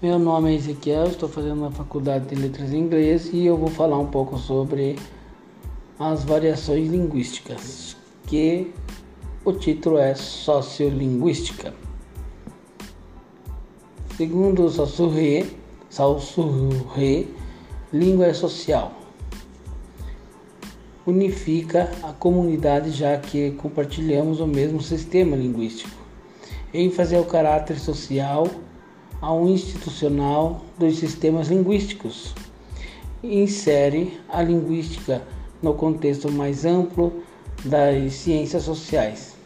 Meu nome é Ezequiel, estou fazendo uma faculdade de letras em inglês e eu vou falar um pouco sobre as variações linguísticas, que o título é Sociolinguística. Segundo Saussure, Saussure, língua é social. Unifica a comunidade já que compartilhamos o mesmo sistema linguístico. ênfase ao caráter social ao institucional dos sistemas linguísticos. Insere a linguística no contexto mais amplo das ciências sociais.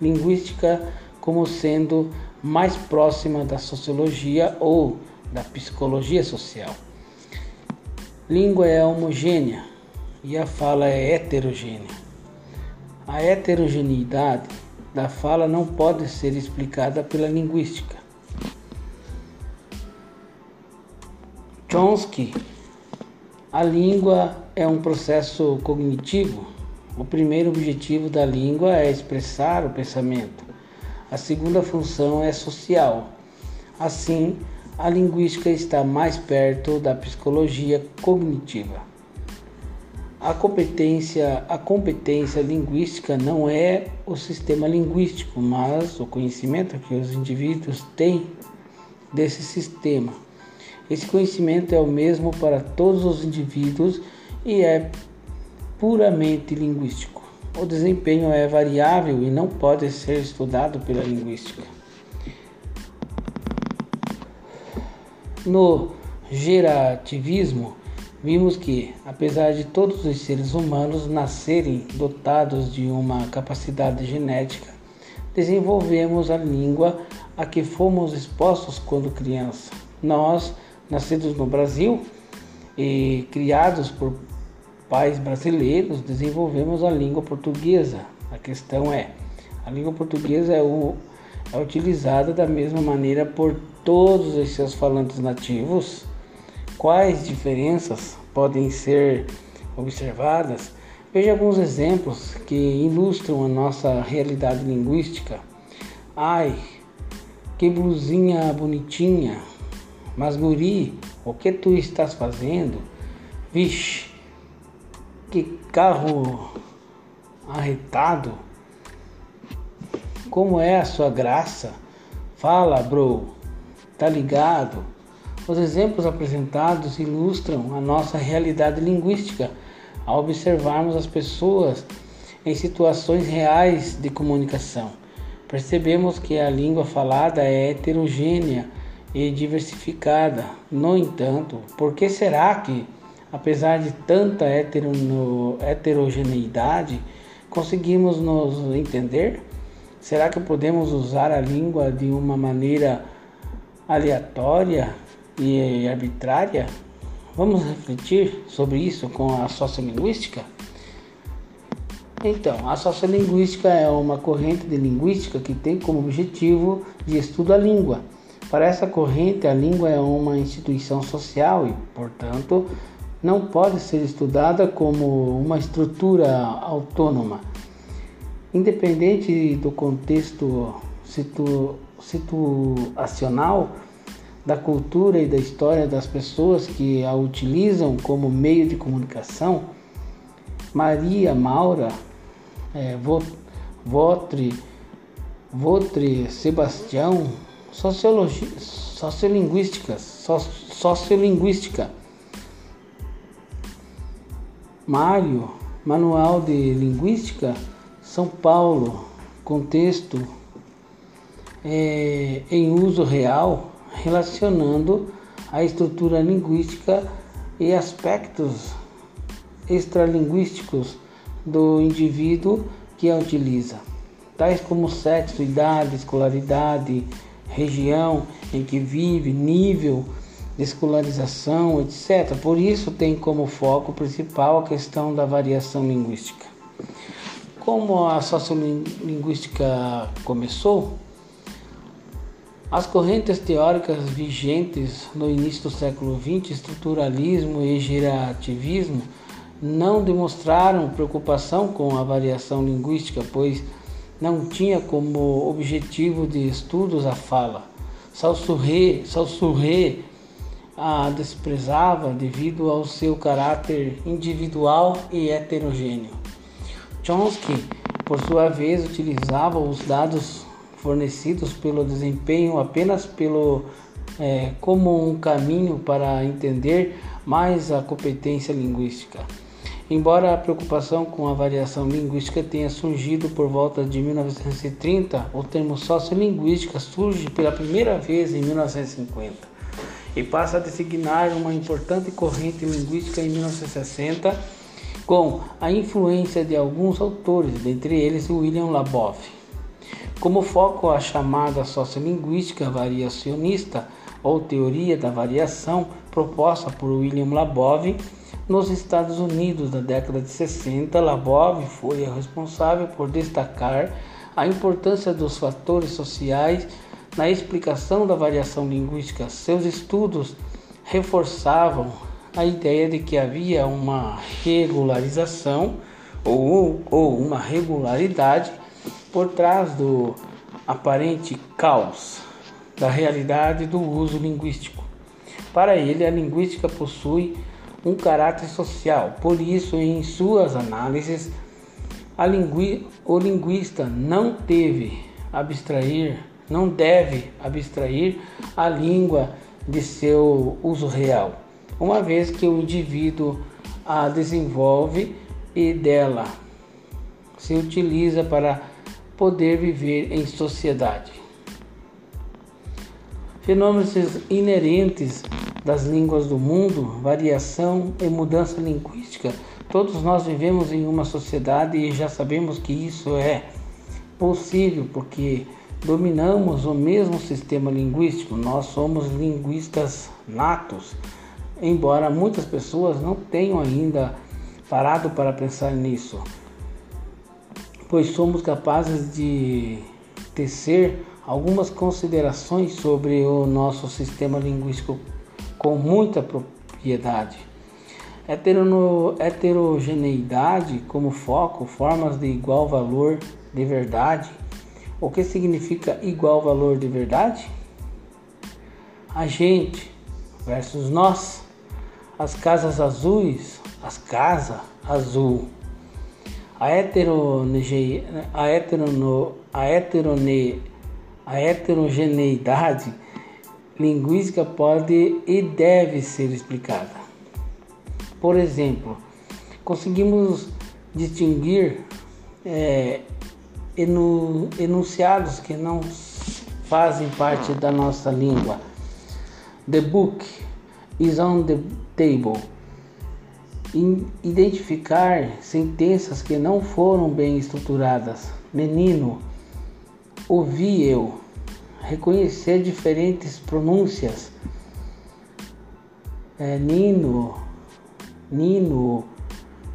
Linguística como sendo mais próxima da sociologia ou da psicologia social. Língua é homogênea e a fala é heterogênea. A heterogeneidade da fala não pode ser explicada pela linguística. Chomsky, a língua é um processo cognitivo. O primeiro objetivo da língua é expressar o pensamento. A segunda função é social. Assim, a linguística está mais perto da psicologia cognitiva. A competência, a competência linguística não é o sistema linguístico, mas o conhecimento que os indivíduos têm desse sistema. Esse conhecimento é o mesmo para todos os indivíduos e é puramente linguístico. O desempenho é variável e não pode ser estudado pela linguística. No gerativismo, vimos que, apesar de todos os seres humanos nascerem dotados de uma capacidade genética, desenvolvemos a língua a que fomos expostos quando criança. Nós nascidos no Brasil e criados por pais brasileiros, desenvolvemos a língua portuguesa. A questão é, a língua portuguesa é, o, é utilizada da mesma maneira por todos os seus falantes nativos. Quais diferenças podem ser observadas? Veja alguns exemplos que ilustram a nossa realidade linguística. Ai, que blusinha bonitinha! Mas, guri, o que tu estás fazendo? Vixe, que carro arretado! Como é a sua graça? Fala, bro, tá ligado? Os exemplos apresentados ilustram a nossa realidade linguística ao observarmos as pessoas em situações reais de comunicação. Percebemos que a língua falada é heterogênea e diversificada. No entanto, por que será que, apesar de tanta heterogeneidade, conseguimos nos entender? Será que podemos usar a língua de uma maneira aleatória e arbitrária? Vamos refletir sobre isso com a sociolinguística? Então, a sociolinguística é uma corrente de linguística que tem como objetivo de estudo a língua para essa corrente, a língua é uma instituição social e, portanto, não pode ser estudada como uma estrutura autônoma. Independente do contexto situ situacional, da cultura e da história das pessoas que a utilizam como meio de comunicação, Maria Maura, é, Votre, Votre Sebastião, Sociologia, sociolinguística, sociolinguística. Mário, Manual de Linguística, São Paulo, contexto é, em uso real, relacionando a estrutura linguística e aspectos extralinguísticos do indivíduo que a utiliza, tais como sexo, idade, escolaridade, região em que vive, nível de escolarização, etc. Por isso tem como foco principal a questão da variação linguística. Como a sociolinguística começou, as correntes teóricas vigentes no início do século XX, estruturalismo e gerativismo, não demonstraram preocupação com a variação linguística, pois não tinha como objetivo de estudos a fala. Salsurré, a desprezava devido ao seu caráter individual e heterogêneo. Chomsky, por sua vez, utilizava os dados fornecidos pelo desempenho apenas pelo é, como um caminho para entender mais a competência linguística. Embora a preocupação com a variação linguística tenha surgido por volta de 1930, o termo sociolinguística surge pela primeira vez em 1950 e passa a designar uma importante corrente linguística em 1960 com a influência de alguns autores, dentre eles William Labov. Como foco a chamada sociolinguística variacionista ou teoria da variação proposta por William Labov nos Estados Unidos na década de 60, Labov foi responsável por destacar a importância dos fatores sociais na explicação da variação linguística. Seus estudos reforçavam a ideia de que havia uma regularização ou, ou uma regularidade por trás do aparente caos da realidade do uso linguístico. Para ele, a linguística possui um caráter social. Por isso, em suas análises, lingui o linguista não teve abstrair, não deve abstrair a língua de seu uso real, uma vez que o indivíduo a desenvolve e dela se utiliza para poder viver em sociedade. Fenômenos inerentes das línguas do mundo, variação e mudança linguística. Todos nós vivemos em uma sociedade e já sabemos que isso é possível porque dominamos o mesmo sistema linguístico. Nós somos linguistas natos, embora muitas pessoas não tenham ainda parado para pensar nisso, pois somos capazes de tecer algumas considerações sobre o nosso sistema linguístico com muita propriedade. Heterogeneidade como foco, formas de igual valor de verdade. O que significa igual valor de verdade? A gente versus nós. As casas azuis, as casas azul. A, heterono, a, heterone, a heterogeneidade linguística pode e deve ser explicada. Por exemplo, conseguimos distinguir é, enunciados que não fazem parte da nossa língua. The book is on the table. Identificar sentenças que não foram bem estruturadas. Menino, ouvi eu reconhecer diferentes pronúncias. É, Nino, Nino,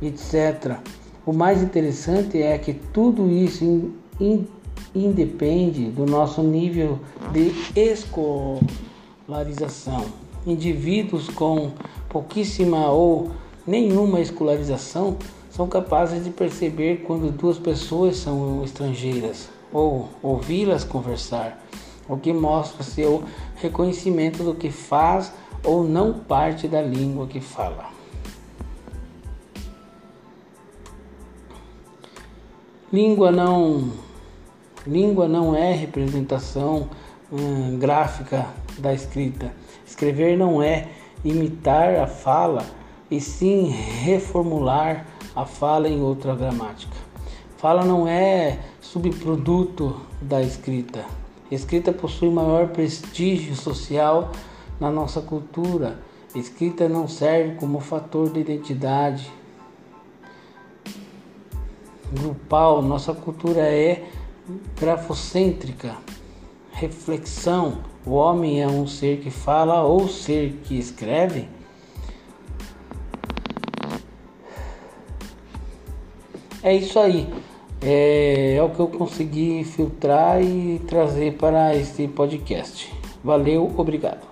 etc. O mais interessante é que tudo isso in, in, independe do nosso nível de escolarização. Indivíduos com pouquíssima ou nenhuma escolarização são capazes de perceber quando duas pessoas são estrangeiras ou ouvi-las conversar o que mostra seu reconhecimento do que faz ou não parte da língua que fala. Língua não língua não é representação hum, gráfica da escrita. Escrever não é imitar a fala, e sim reformular a fala em outra gramática. Fala não é subproduto da escrita. Escrita possui maior prestígio social na nossa cultura. Escrita não serve como fator de identidade grupal. Nossa cultura é grafocêntrica. Reflexão: o homem é um ser que fala ou ser que escreve? É isso aí. É, é o que eu consegui filtrar e trazer para este podcast. Valeu, obrigado.